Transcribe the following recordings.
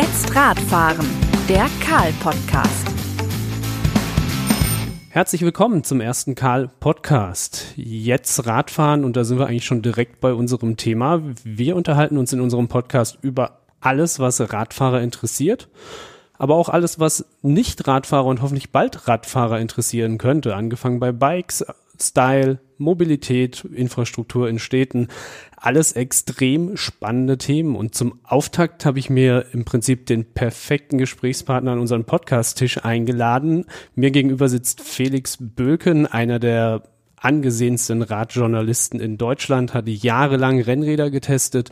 Jetzt Radfahren, der Karl-Podcast. Herzlich willkommen zum ersten Karl-Podcast. Jetzt Radfahren und da sind wir eigentlich schon direkt bei unserem Thema. Wir unterhalten uns in unserem Podcast über alles, was Radfahrer interessiert aber auch alles, was nicht Radfahrer und hoffentlich bald Radfahrer interessieren könnte. Angefangen bei Bikes, Style, Mobilität, Infrastruktur in Städten, alles extrem spannende Themen. Und zum Auftakt habe ich mir im Prinzip den perfekten Gesprächspartner an unseren Podcast-Tisch eingeladen. Mir gegenüber sitzt Felix Böken, einer der angesehensten Radjournalisten in Deutschland, hat jahrelang Rennräder getestet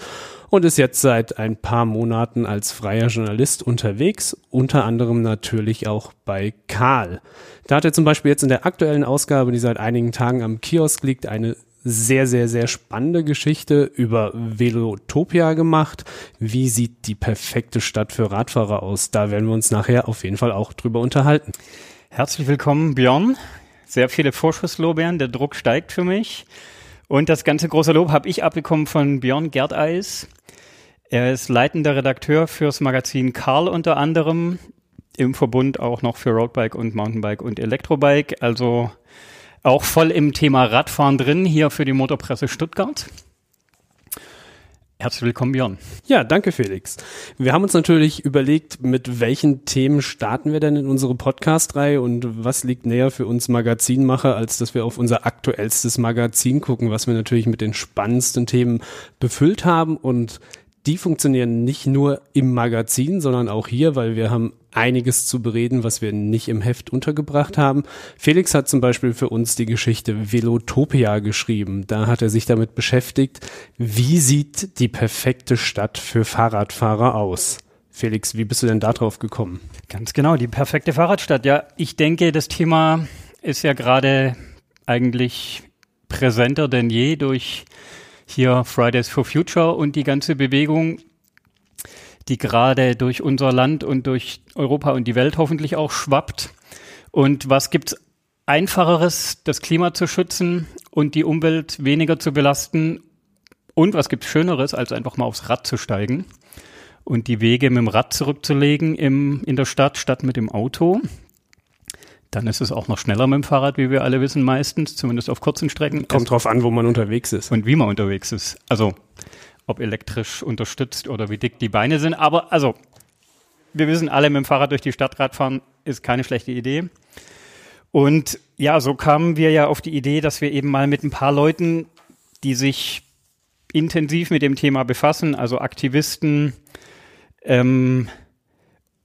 und ist jetzt seit ein paar Monaten als freier Journalist unterwegs, unter anderem natürlich auch bei Karl. Da hat er zum Beispiel jetzt in der aktuellen Ausgabe, die seit einigen Tagen am Kiosk liegt, eine sehr, sehr, sehr spannende Geschichte über Velotopia gemacht. Wie sieht die perfekte Stadt für Radfahrer aus? Da werden wir uns nachher auf jeden Fall auch drüber unterhalten. Herzlich willkommen, Björn. Sehr viele Vorschusslorbeeren, der Druck steigt für mich. Und das ganze große Lob habe ich abbekommen von Björn Gerdeis. Er ist leitender Redakteur fürs Magazin Karl unter anderem, im Verbund auch noch für Roadbike und Mountainbike und Elektrobike. Also auch voll im Thema Radfahren drin, hier für die Motorpresse Stuttgart. Herzlich willkommen, Björn. Ja, danke, Felix. Wir haben uns natürlich überlegt, mit welchen Themen starten wir denn in unsere Podcast-Reihe und was liegt näher für uns Magazinmacher, als dass wir auf unser aktuellstes Magazin gucken, was wir natürlich mit den spannendsten Themen befüllt haben und die funktionieren nicht nur im Magazin, sondern auch hier, weil wir haben einiges zu bereden, was wir nicht im Heft untergebracht haben. Felix hat zum Beispiel für uns die Geschichte Velotopia geschrieben. Da hat er sich damit beschäftigt, wie sieht die perfekte Stadt für Fahrradfahrer aus? Felix, wie bist du denn darauf gekommen? Ganz genau, die perfekte Fahrradstadt. Ja, ich denke, das Thema ist ja gerade eigentlich präsenter denn je durch hier Fridays for Future und die ganze Bewegung, die gerade durch unser Land und durch Europa und die Welt hoffentlich auch schwappt. Und was gibt's einfacheres, das Klima zu schützen und die Umwelt weniger zu belasten? Und was gibt's schöneres, als einfach mal aufs Rad zu steigen und die Wege mit dem Rad zurückzulegen im, in der Stadt statt mit dem Auto? Dann ist es auch noch schneller mit dem Fahrrad, wie wir alle wissen, meistens, zumindest auf kurzen Strecken. Kommt drauf an, wo man unterwegs ist. Und wie man unterwegs ist. Also, ob elektrisch unterstützt oder wie dick die Beine sind. Aber, also, wir wissen alle, mit dem Fahrrad durch die Stadt Radfahren ist keine schlechte Idee. Und ja, so kamen wir ja auf die Idee, dass wir eben mal mit ein paar Leuten, die sich intensiv mit dem Thema befassen, also Aktivisten, ähm,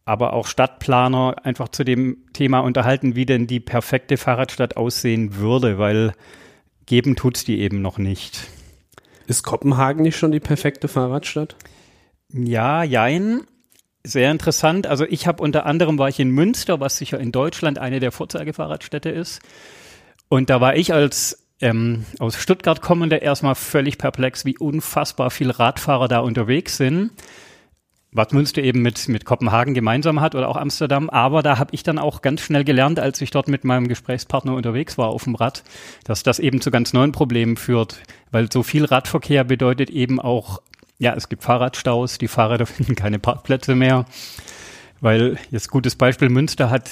aber auch Stadtplaner einfach zu dem Thema unterhalten, wie denn die perfekte Fahrradstadt aussehen würde, weil geben tut's die eben noch nicht. Ist Kopenhagen nicht schon die perfekte Fahrradstadt? Ja, jein. Sehr interessant. Also ich habe unter anderem war ich in Münster, was sicher in Deutschland eine der Vorzeigefahrradstädte ist. Und da war ich als ähm, aus Stuttgart kommender erstmal völlig perplex, wie unfassbar viele Radfahrer da unterwegs sind was Münster eben mit, mit Kopenhagen gemeinsam hat oder auch Amsterdam. Aber da habe ich dann auch ganz schnell gelernt, als ich dort mit meinem Gesprächspartner unterwegs war auf dem Rad, dass das eben zu ganz neuen Problemen führt, weil so viel Radverkehr bedeutet eben auch, ja, es gibt Fahrradstaus, die Fahrräder finden keine Parkplätze mehr, weil jetzt gutes Beispiel, Münster hat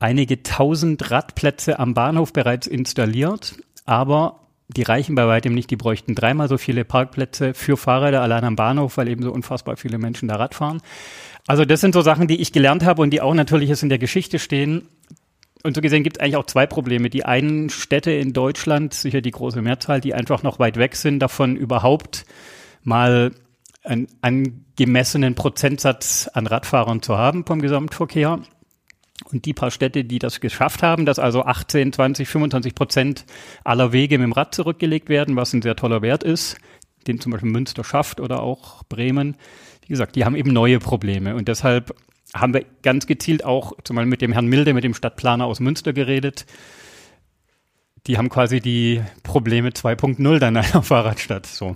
einige tausend Radplätze am Bahnhof bereits installiert, aber die reichen bei weitem nicht. Die bräuchten dreimal so viele Parkplätze für Fahrräder allein am Bahnhof, weil eben so unfassbar viele Menschen da Rad fahren. Also das sind so Sachen, die ich gelernt habe und die auch natürlich jetzt in der Geschichte stehen. Und so gesehen gibt es eigentlich auch zwei Probleme. Die einen Städte in Deutschland, sicher die große Mehrzahl, die einfach noch weit weg sind, davon überhaupt mal einen angemessenen Prozentsatz an Radfahrern zu haben vom Gesamtverkehr. Und die paar Städte, die das geschafft haben, dass also 18, 20, 25 Prozent aller Wege mit dem Rad zurückgelegt werden, was ein sehr toller Wert ist, den zum Beispiel Münster schafft oder auch Bremen, wie gesagt, die haben eben neue Probleme. Und deshalb haben wir ganz gezielt auch zum Beispiel mit dem Herrn Milde, mit dem Stadtplaner aus Münster geredet. Die haben quasi die Probleme 2.0 dann einer Fahrradstadt. So.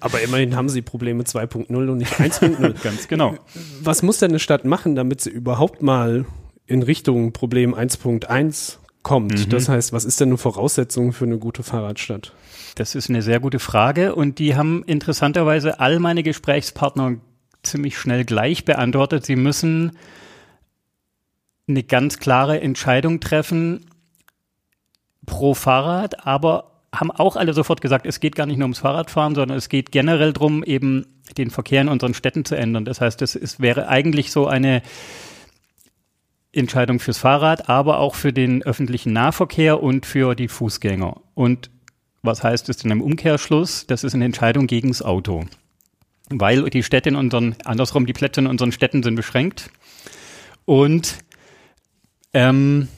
Aber immerhin haben sie Probleme 2.0 und nicht 1.0. ganz genau. Was muss denn eine Stadt machen, damit sie überhaupt mal in Richtung Problem 1.1 kommt. Mhm. Das heißt, was ist denn eine Voraussetzung für eine gute Fahrradstadt? Das ist eine sehr gute Frage und die haben interessanterweise all meine Gesprächspartner ziemlich schnell gleich beantwortet. Sie müssen eine ganz klare Entscheidung treffen pro Fahrrad, aber haben auch alle sofort gesagt, es geht gar nicht nur ums Fahrradfahren, sondern es geht generell darum, eben den Verkehr in unseren Städten zu ändern. Das heißt, es wäre eigentlich so eine Entscheidung fürs Fahrrad, aber auch für den öffentlichen Nahverkehr und für die Fußgänger. Und was heißt es denn im Umkehrschluss? Das ist eine Entscheidung gegen das Auto. Weil die Städte in unseren, andersrum, die Plätze in unseren Städten sind beschränkt. Und ähm,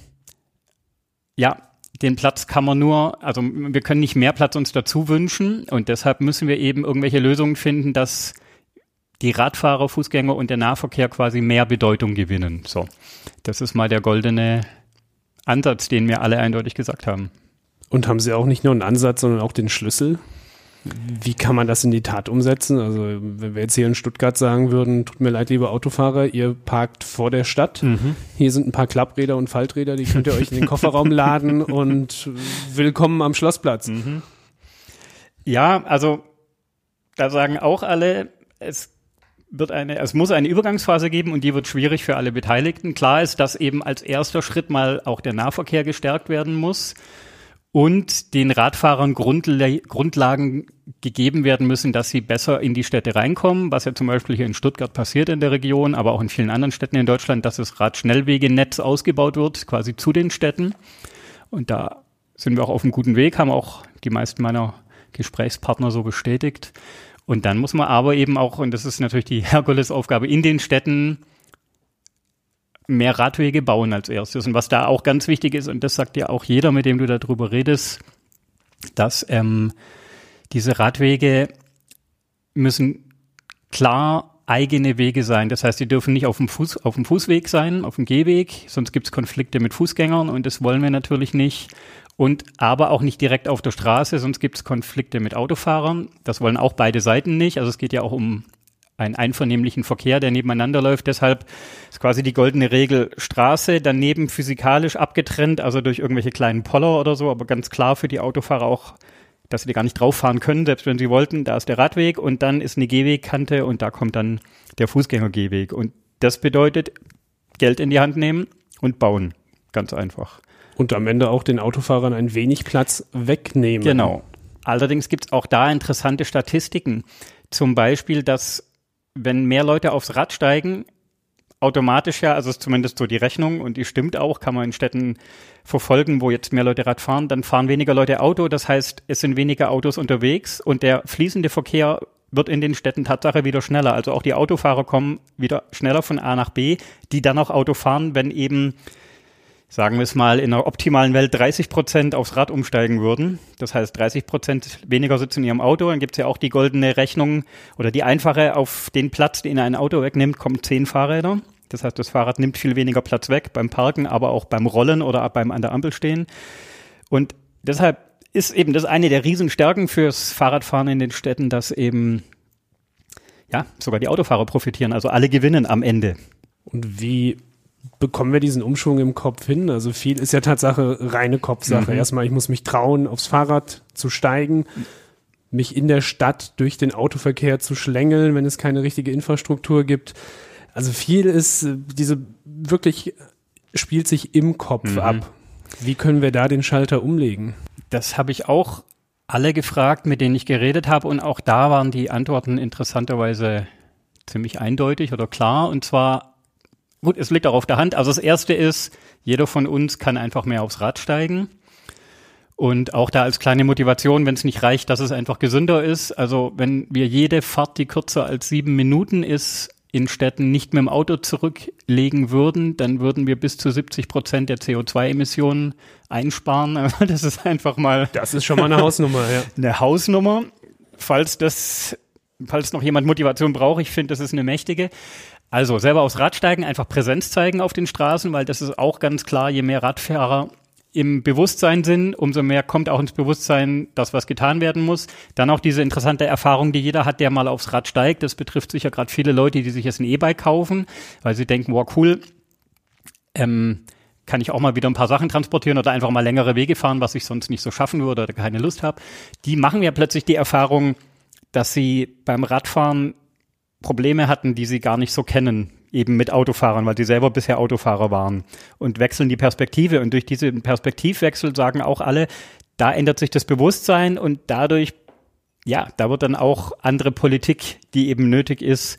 ja, den Platz kann man nur, also wir können nicht mehr Platz uns dazu wünschen und deshalb müssen wir eben irgendwelche Lösungen finden, dass die Radfahrer, Fußgänger und der Nahverkehr quasi mehr Bedeutung gewinnen. So, das ist mal der goldene Ansatz, den wir alle eindeutig gesagt haben. Und haben Sie auch nicht nur einen Ansatz, sondern auch den Schlüssel? Wie kann man das in die Tat umsetzen? Also, wenn wir jetzt hier in Stuttgart sagen würden, tut mir leid, liebe Autofahrer, ihr parkt vor der Stadt. Mhm. Hier sind ein paar Klappräder und Falträder, die könnt ihr euch in den Kofferraum laden und willkommen am Schlossplatz. Mhm. Ja, also da sagen auch alle, es wird eine, es muss eine Übergangsphase geben und die wird schwierig für alle Beteiligten. Klar ist, dass eben als erster Schritt mal auch der Nahverkehr gestärkt werden muss und den Radfahrern Grundla Grundlagen gegeben werden müssen, dass sie besser in die Städte reinkommen, was ja zum Beispiel hier in Stuttgart passiert in der Region, aber auch in vielen anderen Städten in Deutschland, dass das Radschnellwegenetz ausgebaut wird, quasi zu den Städten. Und da sind wir auch auf einem guten Weg, haben auch die meisten meiner Gesprächspartner so bestätigt. Und dann muss man aber eben auch, und das ist natürlich die Herkulesaufgabe, in den Städten mehr Radwege bauen als erstes. Und was da auch ganz wichtig ist, und das sagt ja auch jeder, mit dem du darüber redest, dass ähm, diese Radwege müssen klar eigene Wege sein. Das heißt, die dürfen nicht auf dem, Fuß, auf dem Fußweg sein, auf dem Gehweg, sonst gibt es Konflikte mit Fußgängern und das wollen wir natürlich nicht. Und aber auch nicht direkt auf der Straße, sonst gibt es Konflikte mit Autofahrern. Das wollen auch beide Seiten nicht. Also es geht ja auch um einen einvernehmlichen Verkehr, der nebeneinander läuft. Deshalb ist quasi die goldene Regel Straße, daneben physikalisch abgetrennt, also durch irgendwelche kleinen Poller oder so, aber ganz klar für die Autofahrer auch, dass sie da gar nicht drauf fahren können, selbst wenn sie wollten. Da ist der Radweg und dann ist eine Gehwegkante und da kommt dann der Fußgängergehweg. Und das bedeutet Geld in die Hand nehmen und bauen. Ganz einfach. Und am Ende auch den Autofahrern ein wenig Platz wegnehmen. Genau. Allerdings gibt es auch da interessante Statistiken. Zum Beispiel, dass wenn mehr Leute aufs Rad steigen, automatisch ja, also ist zumindest so die Rechnung und die stimmt auch, kann man in Städten verfolgen, wo jetzt mehr Leute Rad fahren, dann fahren weniger Leute Auto, das heißt, es sind weniger Autos unterwegs und der fließende Verkehr wird in den Städten Tatsache wieder schneller. Also auch die Autofahrer kommen wieder schneller von A nach B, die dann auch Auto fahren, wenn eben sagen wir es mal, in einer optimalen Welt 30 Prozent aufs Rad umsteigen würden. Das heißt, 30 Prozent weniger sitzen in ihrem Auto. Dann gibt es ja auch die goldene Rechnung oder die einfache, auf den Platz, den ein Auto wegnimmt, kommen zehn Fahrräder. Das heißt, das Fahrrad nimmt viel weniger Platz weg beim Parken, aber auch beim Rollen oder beim an der Ampel stehen. Und deshalb ist eben das eine der Riesenstärken fürs Fahrradfahren in den Städten, dass eben ja sogar die Autofahrer profitieren, also alle gewinnen am Ende. Und wie bekommen wir diesen Umschwung im Kopf hin? Also viel ist ja Tatsache reine Kopfsache. Mhm. Erstmal, ich muss mich trauen, aufs Fahrrad zu steigen, mich in der Stadt durch den Autoverkehr zu schlängeln, wenn es keine richtige Infrastruktur gibt. Also viel ist, äh, diese wirklich spielt sich im Kopf mhm. ab. Wie können wir da den Schalter umlegen? Das habe ich auch alle gefragt, mit denen ich geredet habe. Und auch da waren die Antworten interessanterweise ziemlich eindeutig oder klar. Und zwar Gut, es liegt auch auf der Hand. Also das erste ist, jeder von uns kann einfach mehr aufs Rad steigen. Und auch da als kleine Motivation, wenn es nicht reicht, dass es einfach gesünder ist. Also wenn wir jede Fahrt, die kürzer als sieben Minuten ist, in Städten nicht mit dem Auto zurücklegen würden, dann würden wir bis zu 70 Prozent der CO2-Emissionen einsparen. Das ist einfach mal. Das ist schon mal eine Hausnummer, ja. Eine Hausnummer. Falls das, falls noch jemand Motivation braucht, ich finde, das ist eine mächtige. Also selber aufs Rad steigen, einfach Präsenz zeigen auf den Straßen, weil das ist auch ganz klar, je mehr Radfahrer im Bewusstsein sind, umso mehr kommt auch ins Bewusstsein, dass was getan werden muss. Dann auch diese interessante Erfahrung, die jeder hat, der mal aufs Rad steigt. Das betrifft sicher gerade viele Leute, die sich jetzt ein E-Bike kaufen, weil sie denken, wow, cool, ähm, kann ich auch mal wieder ein paar Sachen transportieren oder einfach mal längere Wege fahren, was ich sonst nicht so schaffen würde oder keine Lust habe. Die machen ja plötzlich die Erfahrung, dass sie beim Radfahren Probleme hatten, die sie gar nicht so kennen, eben mit Autofahrern, weil sie selber bisher Autofahrer waren und wechseln die Perspektive. Und durch diesen Perspektivwechsel sagen auch alle, da ändert sich das Bewusstsein und dadurch, ja, da wird dann auch andere Politik, die eben nötig ist,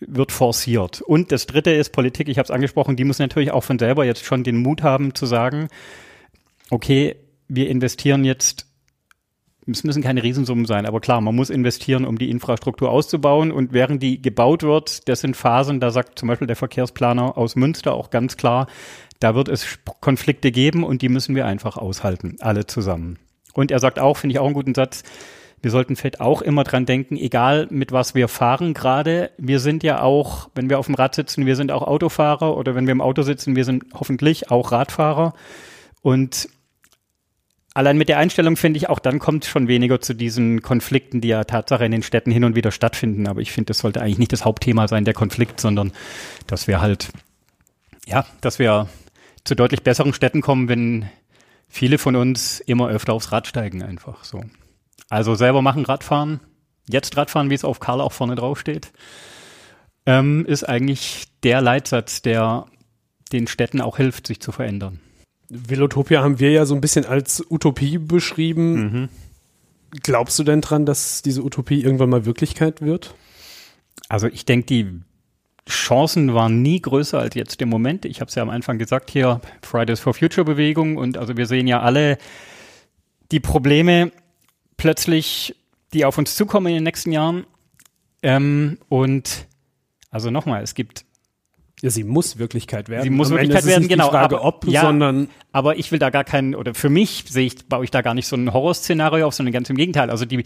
wird forciert. Und das Dritte ist Politik, ich habe es angesprochen, die muss natürlich auch von selber jetzt schon den Mut haben zu sagen, okay, wir investieren jetzt es müssen keine Riesensummen sein, aber klar, man muss investieren, um die Infrastruktur auszubauen. Und während die gebaut wird, das sind Phasen, da sagt zum Beispiel der Verkehrsplaner aus Münster auch ganz klar, da wird es Konflikte geben und die müssen wir einfach aushalten, alle zusammen. Und er sagt auch, finde ich auch einen guten Satz, wir sollten vielleicht auch immer dran denken, egal mit was wir fahren gerade, wir sind ja auch, wenn wir auf dem Rad sitzen, wir sind auch Autofahrer oder wenn wir im Auto sitzen, wir sind hoffentlich auch Radfahrer. Und allein mit der Einstellung finde ich auch, dann kommt schon weniger zu diesen Konflikten, die ja Tatsache in den Städten hin und wieder stattfinden. Aber ich finde, das sollte eigentlich nicht das Hauptthema sein, der Konflikt, sondern dass wir halt, ja, dass wir zu deutlich besseren Städten kommen, wenn viele von uns immer öfter aufs Rad steigen einfach so. Also selber machen Radfahren, jetzt Radfahren, wie es auf Karl auch vorne drauf steht, ähm, ist eigentlich der Leitsatz, der den Städten auch hilft, sich zu verändern. Velotopia haben wir ja so ein bisschen als Utopie beschrieben. Mhm. Glaubst du denn dran, dass diese Utopie irgendwann mal Wirklichkeit wird? Also ich denke, die Chancen waren nie größer als jetzt im Moment. Ich habe es ja am Anfang gesagt hier, Fridays for Future Bewegung und also wir sehen ja alle die Probleme plötzlich, die auf uns zukommen in den nächsten Jahren. Ähm, und also nochmal, es gibt ja, sie muss Wirklichkeit werden. Sie muss Am Wirklichkeit werden, genau. Die Frage, aber, ob, ja, sondern. Aber ich will da gar keinen, oder für mich sehe ich, baue ich da gar nicht so ein Horrorszenario auf, sondern ganz im Gegenteil. Also die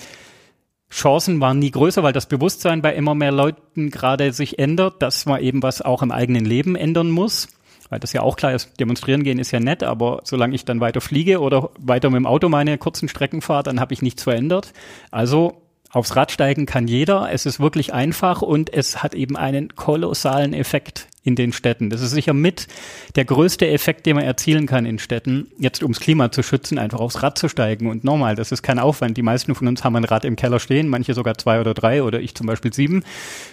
Chancen waren nie größer, weil das Bewusstsein bei immer mehr Leuten gerade sich ändert, dass man eben was auch im eigenen Leben ändern muss. Weil das ja auch klar ist, demonstrieren gehen ist ja nett, aber solange ich dann weiter fliege oder weiter mit dem Auto meine kurzen Strecken fahre, dann habe ich nichts verändert. Also aufs Rad steigen kann jeder. Es ist wirklich einfach und es hat eben einen kolossalen Effekt in den Städten. Das ist sicher mit der größte Effekt, den man erzielen kann in Städten, jetzt ums Klima zu schützen, einfach aufs Rad zu steigen. Und normal, das ist kein Aufwand. Die meisten von uns haben ein Rad im Keller stehen, manche sogar zwei oder drei oder ich zum Beispiel sieben.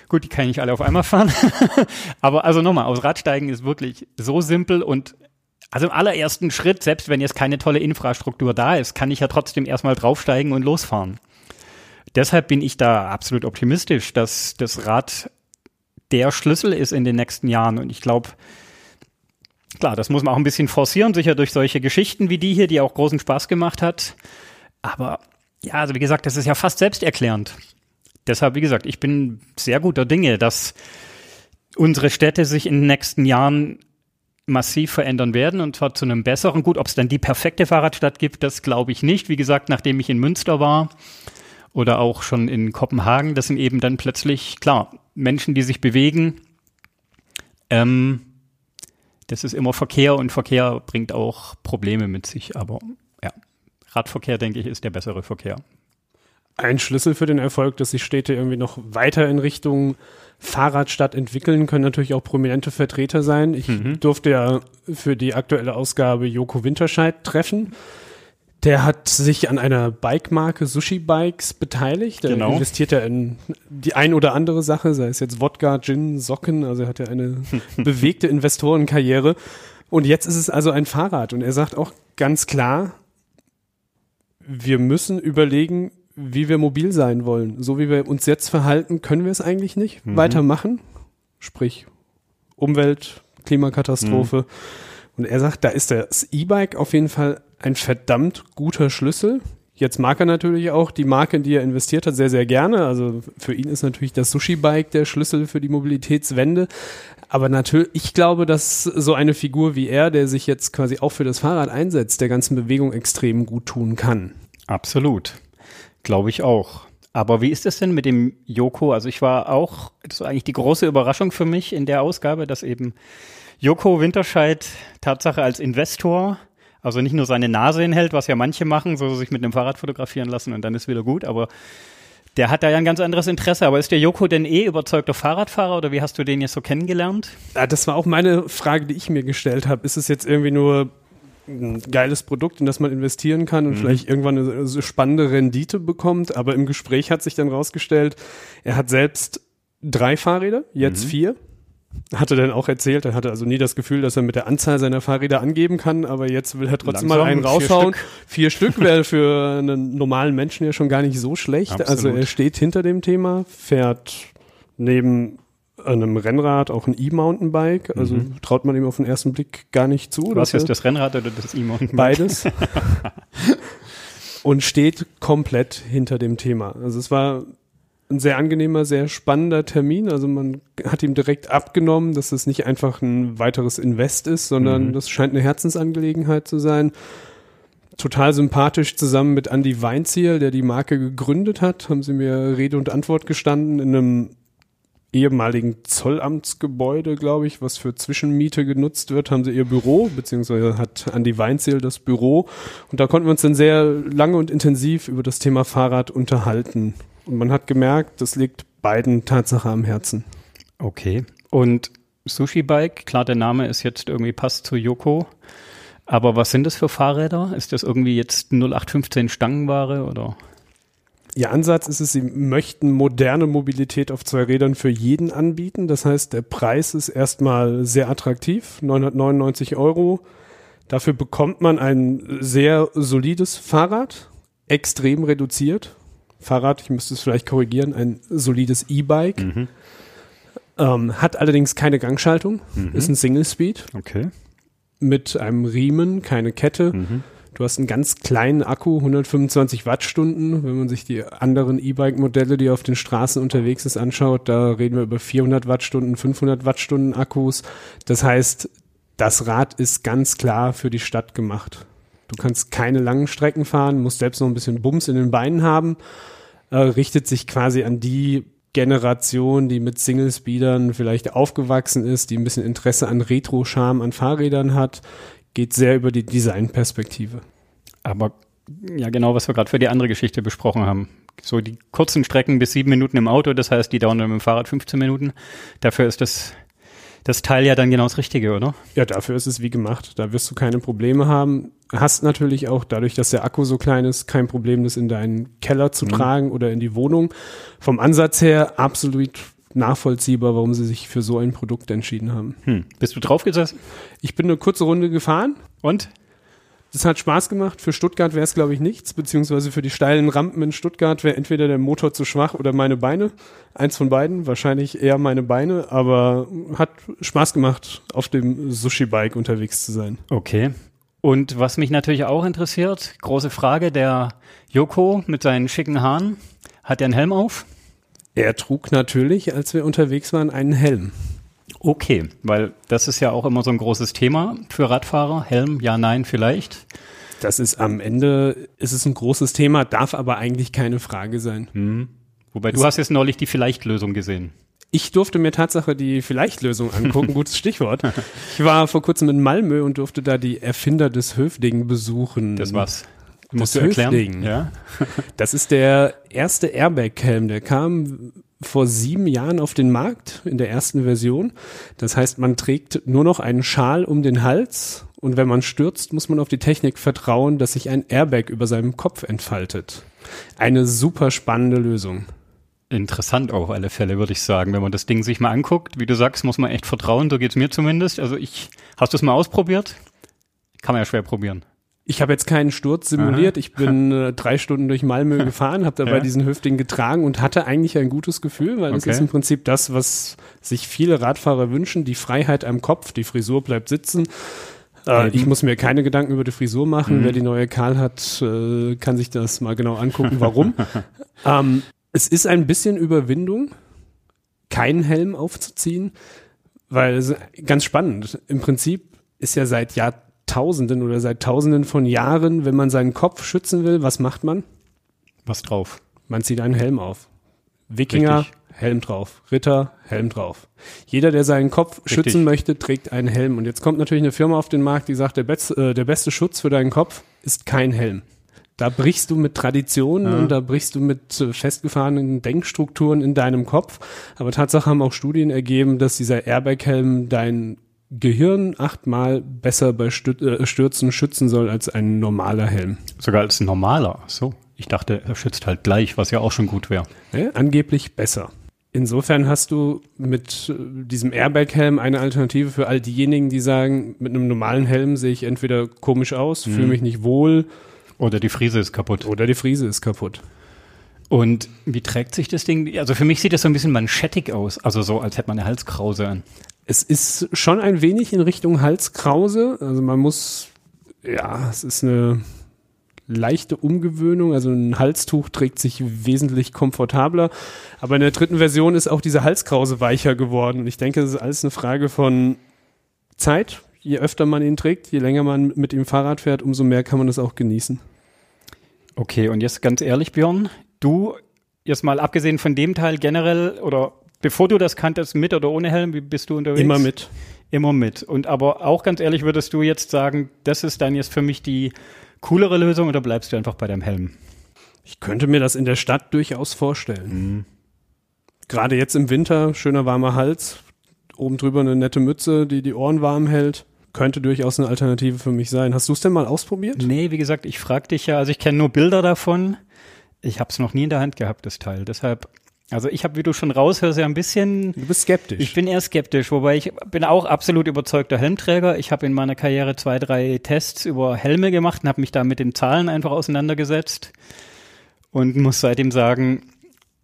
Gut, die kann ich nicht alle auf einmal fahren. Aber also nochmal, aufs Rad steigen ist wirklich so simpel und also im allerersten Schritt, selbst wenn jetzt keine tolle Infrastruktur da ist, kann ich ja trotzdem erstmal draufsteigen und losfahren. Deshalb bin ich da absolut optimistisch, dass das Rad der Schlüssel ist in den nächsten Jahren. Und ich glaube, klar, das muss man auch ein bisschen forcieren, sicher durch solche Geschichten wie die hier, die auch großen Spaß gemacht hat. Aber ja, also wie gesagt, das ist ja fast selbsterklärend. Deshalb, wie gesagt, ich bin sehr guter Dinge, dass unsere Städte sich in den nächsten Jahren massiv verändern werden und zwar zu einem besseren. Gut, ob es dann die perfekte Fahrradstadt gibt, das glaube ich nicht. Wie gesagt, nachdem ich in Münster war oder auch schon in Kopenhagen, das sind eben dann plötzlich, klar, Menschen, die sich bewegen. Ähm, das ist immer Verkehr und Verkehr bringt auch Probleme mit sich. Aber ja, Radverkehr, denke ich, ist der bessere Verkehr. Ein Schlüssel für den Erfolg, dass sich Städte irgendwie noch weiter in Richtung Fahrradstadt entwickeln, können natürlich auch prominente Vertreter sein. Ich mhm. durfte ja für die aktuelle Ausgabe Joko Winterscheid treffen. Der hat sich an einer Bike-Marke Sushi Bikes beteiligt. Er genau. investiert ja in die ein oder andere Sache, sei es jetzt Wodka, Gin, Socken. Also er hat ja eine bewegte Investorenkarriere. Und jetzt ist es also ein Fahrrad. Und er sagt auch ganz klar, wir müssen überlegen, wie wir mobil sein wollen. So wie wir uns jetzt verhalten, können wir es eigentlich nicht mhm. weitermachen. Sprich, Umwelt, Klimakatastrophe. Mhm. Und er sagt, da ist das E-Bike auf jeden Fall ein verdammt guter Schlüssel. Jetzt mag er natürlich auch die Marke, in die er investiert hat, sehr, sehr gerne. Also für ihn ist natürlich das Sushi-Bike der Schlüssel für die Mobilitätswende. Aber natürlich, ich glaube, dass so eine Figur wie er, der sich jetzt quasi auch für das Fahrrad einsetzt, der ganzen Bewegung extrem gut tun kann. Absolut. Glaube ich auch. Aber wie ist es denn mit dem Joko? Also ich war auch, das war eigentlich die große Überraschung für mich in der Ausgabe, dass eben Joko Winterscheid Tatsache als Investor also nicht nur seine Nase hinhält, was ja manche machen, so sich mit einem Fahrrad fotografieren lassen und dann ist wieder gut, aber der hat da ja ein ganz anderes Interesse. Aber ist der Joko denn eh überzeugter Fahrradfahrer oder wie hast du den jetzt so kennengelernt? Ja, das war auch meine Frage, die ich mir gestellt habe. Ist es jetzt irgendwie nur ein geiles Produkt, in das man investieren kann und mhm. vielleicht irgendwann eine, eine spannende Rendite bekommt? Aber im Gespräch hat sich dann rausgestellt, er hat selbst drei Fahrräder, jetzt Mhm. vier. Hatte dann auch erzählt, er hatte also nie das Gefühl, dass er mit der Anzahl seiner Fahrräder angeben kann, aber jetzt will er trotzdem Langsam, mal einen raushauen. Stück. Vier Stück wäre für einen normalen Menschen ja schon gar nicht so schlecht. Also Absolut. er steht hinter dem Thema, fährt neben einem Rennrad auch ein E-Mountainbike, also traut man ihm auf den ersten Blick gar nicht zu. Was ist das Rennrad oder das E-Mountainbike? Beides. und steht komplett hinter dem Thema. Also es war ein sehr angenehmer, sehr spannender Termin. Also man hat ihm direkt abgenommen, dass es nicht einfach ein weiteres Invest ist, sondern Mhm. das scheint eine Herzensangelegenheit zu sein. Total sympathisch zusammen mit Andy Weinziel, der die Marke gegründet hat, haben sie mir Rede und Antwort gestanden in einem ehemaligen Zollamtsgebäude, glaube ich, was für Zwischenmiete genutzt wird, haben sie ihr Büro, beziehungsweise hat Andi Weinziel das Büro. Und da konnten wir uns dann sehr lange und intensiv über das Thema Fahrrad unterhalten. Und man hat gemerkt, das liegt beiden Tatsache am Herzen. Okay. Und Sushi Bike, klar, der Name ist jetzt irgendwie passt zu Yoko. Aber was sind das für Fahrräder? Ist das irgendwie jetzt 0815 Stangenware oder? Ihr Ansatz ist es, sie möchten moderne Mobilität auf zwei Rädern für jeden anbieten. Das heißt, der Preis ist erstmal sehr attraktiv, 999 Euro. Dafür bekommt man ein sehr solides Fahrrad, extrem reduziert. Fahrrad, ich müsste es vielleicht korrigieren, ein solides E-Bike. Ähm, hat allerdings keine Gangschaltung, ist ein Single Speed Okay. mit einem Riemen, keine Kette. Du hast einen ganz kleinen Akku, 125 Wattstunden. Wenn man sich die anderen E-Bike-Modelle, die auf den Straßen unterwegs ist, anschaut, da reden wir über 400 Wattstunden, 500 Wattstunden Akkus. Das heißt, das Rad ist ganz klar für die Stadt gemacht. Du kannst keine langen Strecken fahren, musst selbst noch ein bisschen Bums in den Beinen haben. Äh, richtet sich quasi an die Generation, die mit Single-Speedern vielleicht aufgewachsen ist, die ein bisschen Interesse an Retro-Charme an Fahrrädern hat, geht sehr über die Designperspektive. Aber ja, genau, was wir gerade für die andere Geschichte besprochen haben. So die kurzen Strecken bis sieben Minuten im Auto, das heißt, die dauern dann mit dem Fahrrad 15 Minuten. Dafür ist das, das Teil ja dann genau das Richtige, oder? Ja, dafür ist es wie gemacht. Da wirst du keine Probleme haben. Hast natürlich auch dadurch, dass der Akku so klein ist, kein Problem, das in deinen Keller zu tragen oder in die Wohnung. Vom Ansatz her absolut nachvollziehbar, warum sie sich für so ein Produkt entschieden haben. Hm. Bist du drauf gesessen? Ich bin eine kurze Runde gefahren. Und? Das hat Spaß gemacht. Für Stuttgart wäre es, glaube ich, nichts, beziehungsweise für die steilen Rampen in Stuttgart wäre entweder der Motor zu schwach oder meine Beine. Eins von beiden, wahrscheinlich eher meine Beine, aber hat Spaß gemacht, auf dem Sushi-Bike unterwegs zu sein. Okay. Und was mich natürlich auch interessiert, große Frage, der Joko mit seinen schicken Haaren, hat er einen Helm auf? Er trug natürlich, als wir unterwegs waren, einen Helm. Okay, weil das ist ja auch immer so ein großes Thema für Radfahrer. Helm, ja, nein, vielleicht. Das ist am Ende, ist es ein großes Thema, darf aber eigentlich keine Frage sein. Wobei du hast jetzt neulich die Vielleicht-Lösung gesehen. Ich durfte mir Tatsache die Vielleicht-Lösung angucken, gutes Stichwort. Ich war vor kurzem in Malmö und durfte da die Erfinder des Höfding besuchen. Das war's. Das Musst du erklären? Ja. Das ist der erste Airbag-Helm, der kam vor sieben Jahren auf den Markt in der ersten Version. Das heißt, man trägt nur noch einen Schal um den Hals und wenn man stürzt, muss man auf die Technik vertrauen, dass sich ein Airbag über seinem Kopf entfaltet. Eine super spannende Lösung. Interessant auf alle Fälle, würde ich sagen. Wenn man das Ding sich mal anguckt, wie du sagst, muss man echt vertrauen. So geht's mir zumindest. Also ich, hast du es mal ausprobiert? Kann man ja schwer probieren. Ich habe jetzt keinen Sturz simuliert. Ich bin äh, drei Stunden durch Malmö gefahren, habe dabei Ja. diesen Hüftling getragen und hatte eigentlich ein gutes Gefühl, weil das Okay. ist im Prinzip das, was sich viele Radfahrer wünschen. Die Freiheit am Kopf, die Frisur bleibt sitzen. Äh, ich muss mir keine Gedanken über die Frisur Mhm. machen. Wer die neue Karl hat, äh, kann sich das mal genau angucken, warum. ähm, es ist ein bisschen Überwindung, keinen Helm aufzuziehen, weil es ist ganz spannend. Im Prinzip ist ja seit Jahrtausenden oder seit Tausenden von Jahren, wenn man seinen Kopf schützen will, was macht man? Was drauf? Man zieht einen Helm auf. Wikinger, Richtig. Helm drauf. Ritter, Helm drauf. Jeder, der seinen Kopf Richtig. schützen möchte, trägt einen Helm. Und jetzt kommt natürlich eine Firma auf den Markt, die sagt, der, best, äh, der beste Schutz für deinen Kopf ist kein Helm. Da brichst du mit Traditionen Ja. und da brichst du mit äh, festgefahrenen Denkstrukturen in deinem Kopf. Aber Tatsache haben auch Studien ergeben, dass dieser Airbag-Helm dein Gehirn achtmal besser bei äh, Stürzen schützen soll als ein normaler Helm. Sogar als ein normaler. So. Ich dachte, er schützt halt gleich, was ja auch schon gut wäre. Ja, angeblich besser. Insofern hast du mit äh, diesem Airbag-Helm eine Alternative für all diejenigen, die sagen, mit einem normalen Helm sehe ich entweder komisch aus, Mhm. fühle mich nicht wohl Oder die Friese ist kaputt. oder die Friese ist kaputt. Und wie trägt sich das Ding? Also für mich sieht das so ein bisschen manschettig aus. Also so, als hätte man eine Halskrause an. Es ist schon ein wenig in Richtung Halskrause. Also man muss, ja, es ist eine leichte Umgewöhnung. Also ein Halstuch trägt sich wesentlich komfortabler. Aber in der dritten Version ist auch diese Halskrause weicher geworden. Und ich denke, das ist alles eine Frage von Zeit. Je öfter man ihn trägt, je länger man mit ihm Fahrrad fährt, umso mehr kann man das auch genießen. Okay, und jetzt ganz ehrlich, Björn, du, jetzt mal abgesehen von dem Teil generell oder bevor du das kanntest, mit oder ohne Helm, wie bist du unterwegs? Immer mit. Immer mit. Und aber auch ganz ehrlich, würdest du jetzt sagen, das ist dann jetzt für mich die coolere Lösung oder bleibst du einfach bei deinem Helm? Ich könnte mir das in der Stadt durchaus vorstellen. Gerade jetzt im Winter, schöner warmer Hals, oben drüber eine nette Mütze, die die Ohren warm hält. Könnte durchaus eine Alternative für mich sein. Hast du es denn mal ausprobiert? Nee, wie gesagt, ich frag dich ja, also ich kenne nur Bilder davon. Ich habe es noch nie in der Hand gehabt, das Teil. Deshalb, also ich habe, wie du schon raushörst, ja ein bisschen Du bist skeptisch. Ich bin eher skeptisch, wobei ich bin auch absolut überzeugter Helmträger. Ich habe in meiner Karriere zwei, drei Tests über Helme gemacht und habe mich da mit den Zahlen einfach auseinandergesetzt und muss seitdem sagen,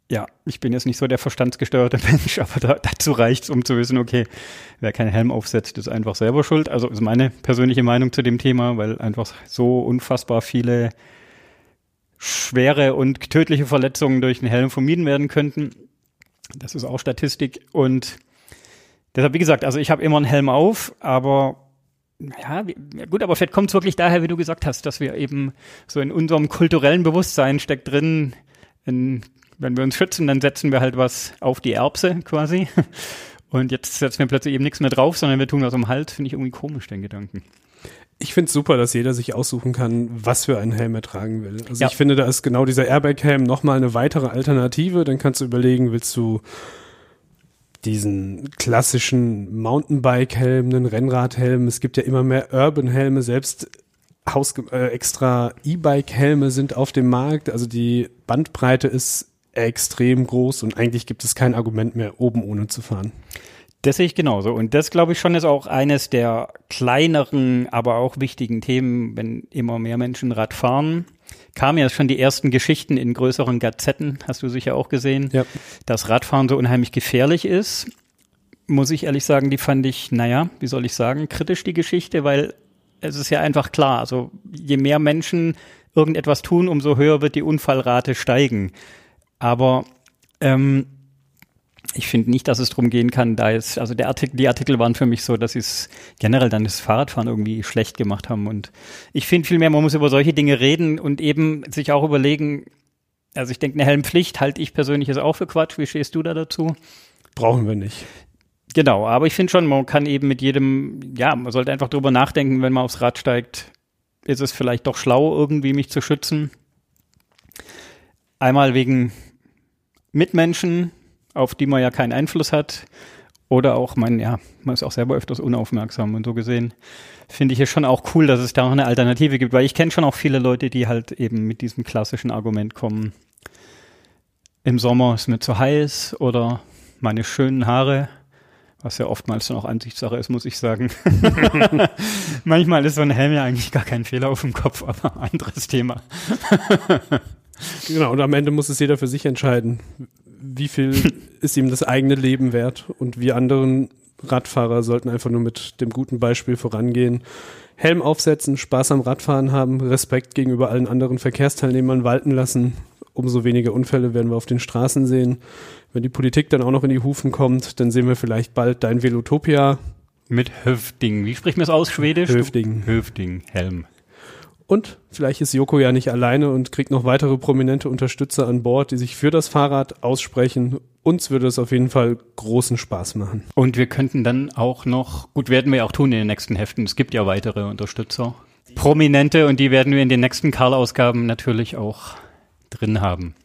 ja, ich bin jetzt nicht so der verstandsgesteuerte Mensch, aber da, dazu reicht's, um zu wissen, okay, wer keinen Helm aufsetzt, ist einfach selber schuld. Also ist meine persönliche Meinung zu dem Thema, weil einfach so unfassbar viele schwere und tödliche Verletzungen durch den Helm vermieden werden könnten. Das ist auch Statistik. Und deshalb, wie gesagt, also ich habe immer einen Helm auf, aber ja, gut, aber vielleicht kommt es wirklich daher, wie du gesagt hast, dass wir eben so in unserem kulturellen Bewusstsein steckt drin, in, wenn wir uns schützen, dann setzen wir halt was auf die Erbse quasi. Und jetzt setzen wir plötzlich eben nichts mehr drauf, sondern wir tun was um Hals, finde ich irgendwie komisch, den Gedanken. Ich finde es super, dass jeder sich aussuchen kann, was für einen Helm er tragen will. Also Ja. ich finde, da ist genau dieser Airbag-Helm nochmal eine weitere Alternative. Dann kannst du überlegen, willst du diesen klassischen Mountainbike-Helm, einen Rennrad-Helm. Es gibt ja immer mehr Urban-Helme, selbst Haus, äh, extra E-Bike-Helme sind auf dem Markt. Also die Bandbreite ist extrem groß und eigentlich gibt es kein Argument mehr, oben ohne zu fahren. Das sehe ich genauso. Und das, glaube ich, schon ist auch eines der kleineren, aber auch wichtigen Themen, wenn immer mehr Menschen Rad fahren. Kamen ja schon die ersten Geschichten in größeren Gazetten, hast du sicher auch gesehen, Ja. dass Radfahren so unheimlich gefährlich ist. Muss ich ehrlich sagen, die fand ich, naja, wie soll ich sagen, kritisch die Geschichte, weil es ist ja einfach klar, also je mehr Menschen irgendetwas tun, umso höher wird die Unfallrate steigen. Aber ähm, ich finde nicht, dass es darum gehen kann, da jetzt, also der Artikel, die Artikel waren für mich so, dass sie es generell dann das Fahrradfahren irgendwie schlecht gemacht haben. Und ich finde vielmehr, man muss über solche Dinge reden und eben sich auch überlegen, also ich denke, eine Helmpflicht halte ich persönlich jetzt auch für Quatsch. Wie stehst du da dazu? Brauchen wir nicht. Genau, aber ich finde schon, man kann eben mit jedem, ja, man sollte einfach drüber nachdenken, wenn man aufs Rad steigt, ist es vielleicht doch schlau, irgendwie mich zu schützen. Einmal wegen Mitmenschen, auf die man ja keinen Einfluss hat. Oder auch, man, ja, man ist auch selber öfters unaufmerksam und so gesehen finde ich es schon auch cool, dass es da noch eine Alternative gibt, weil ich kenne schon auch viele Leute, die halt eben mit diesem klassischen Argument kommen. Im Sommer ist mir zu heiß oder meine schönen Haare, was ja oftmals dann auch Ansichtssache ist, muss ich sagen. Manchmal ist so ein Helm ja eigentlich gar kein Fehler auf dem Kopf, aber anderes Thema. Genau, und am Ende muss es jeder für sich entscheiden, wie viel ist ihm das eigene Leben wert. Und wir anderen Radfahrer sollten einfach nur mit dem guten Beispiel vorangehen. Helm aufsetzen, Spaß am Radfahren haben, Respekt gegenüber allen anderen Verkehrsteilnehmern walten lassen. Umso weniger Unfälle werden wir auf den Straßen sehen. Wenn die Politik dann auch noch in die Hufen kommt, dann sehen wir vielleicht bald dein Velotopia Mit Höfding. Wie spricht man es aus, Schwedisch? Höfding. Höfding, Helm. Und vielleicht ist Joko ja nicht alleine und kriegt noch weitere prominente Unterstützer an Bord, die sich für das Fahrrad aussprechen. Uns würde es auf jeden Fall großen Spaß machen. Und wir könnten dann auch noch, gut, werden wir auch tun in den nächsten Heften. Es gibt ja weitere Unterstützer. Prominente und die werden wir in den nächsten Karl-Ausgaben natürlich auch drin haben.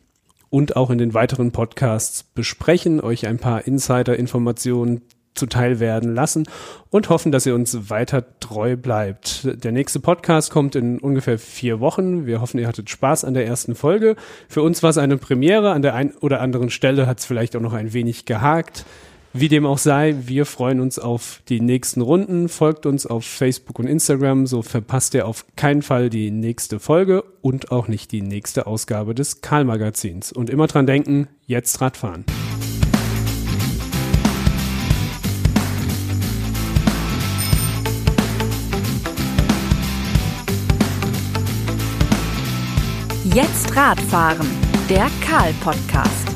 Und auch in den weiteren Podcasts besprechen, euch ein paar Insider-Informationen zuteil werden lassen und hoffen, dass ihr uns weiter treu bleibt. Der nächste Podcast kommt in ungefähr vier Wochen. Wir hoffen, ihr hattet Spaß an der ersten Folge. Für uns war es eine Premiere. An der einen oder anderen Stelle hat es vielleicht auch noch ein wenig gehakt. Wie dem auch sei, wir freuen uns auf die nächsten Runden. Folgt uns auf Facebook und Instagram, so verpasst ihr auf keinen Fall die nächste Folge und auch nicht die nächste Ausgabe des Karl Magazins. Und immer dran denken, jetzt Radfahren. Jetzt Radfahren, der Karl Podcast.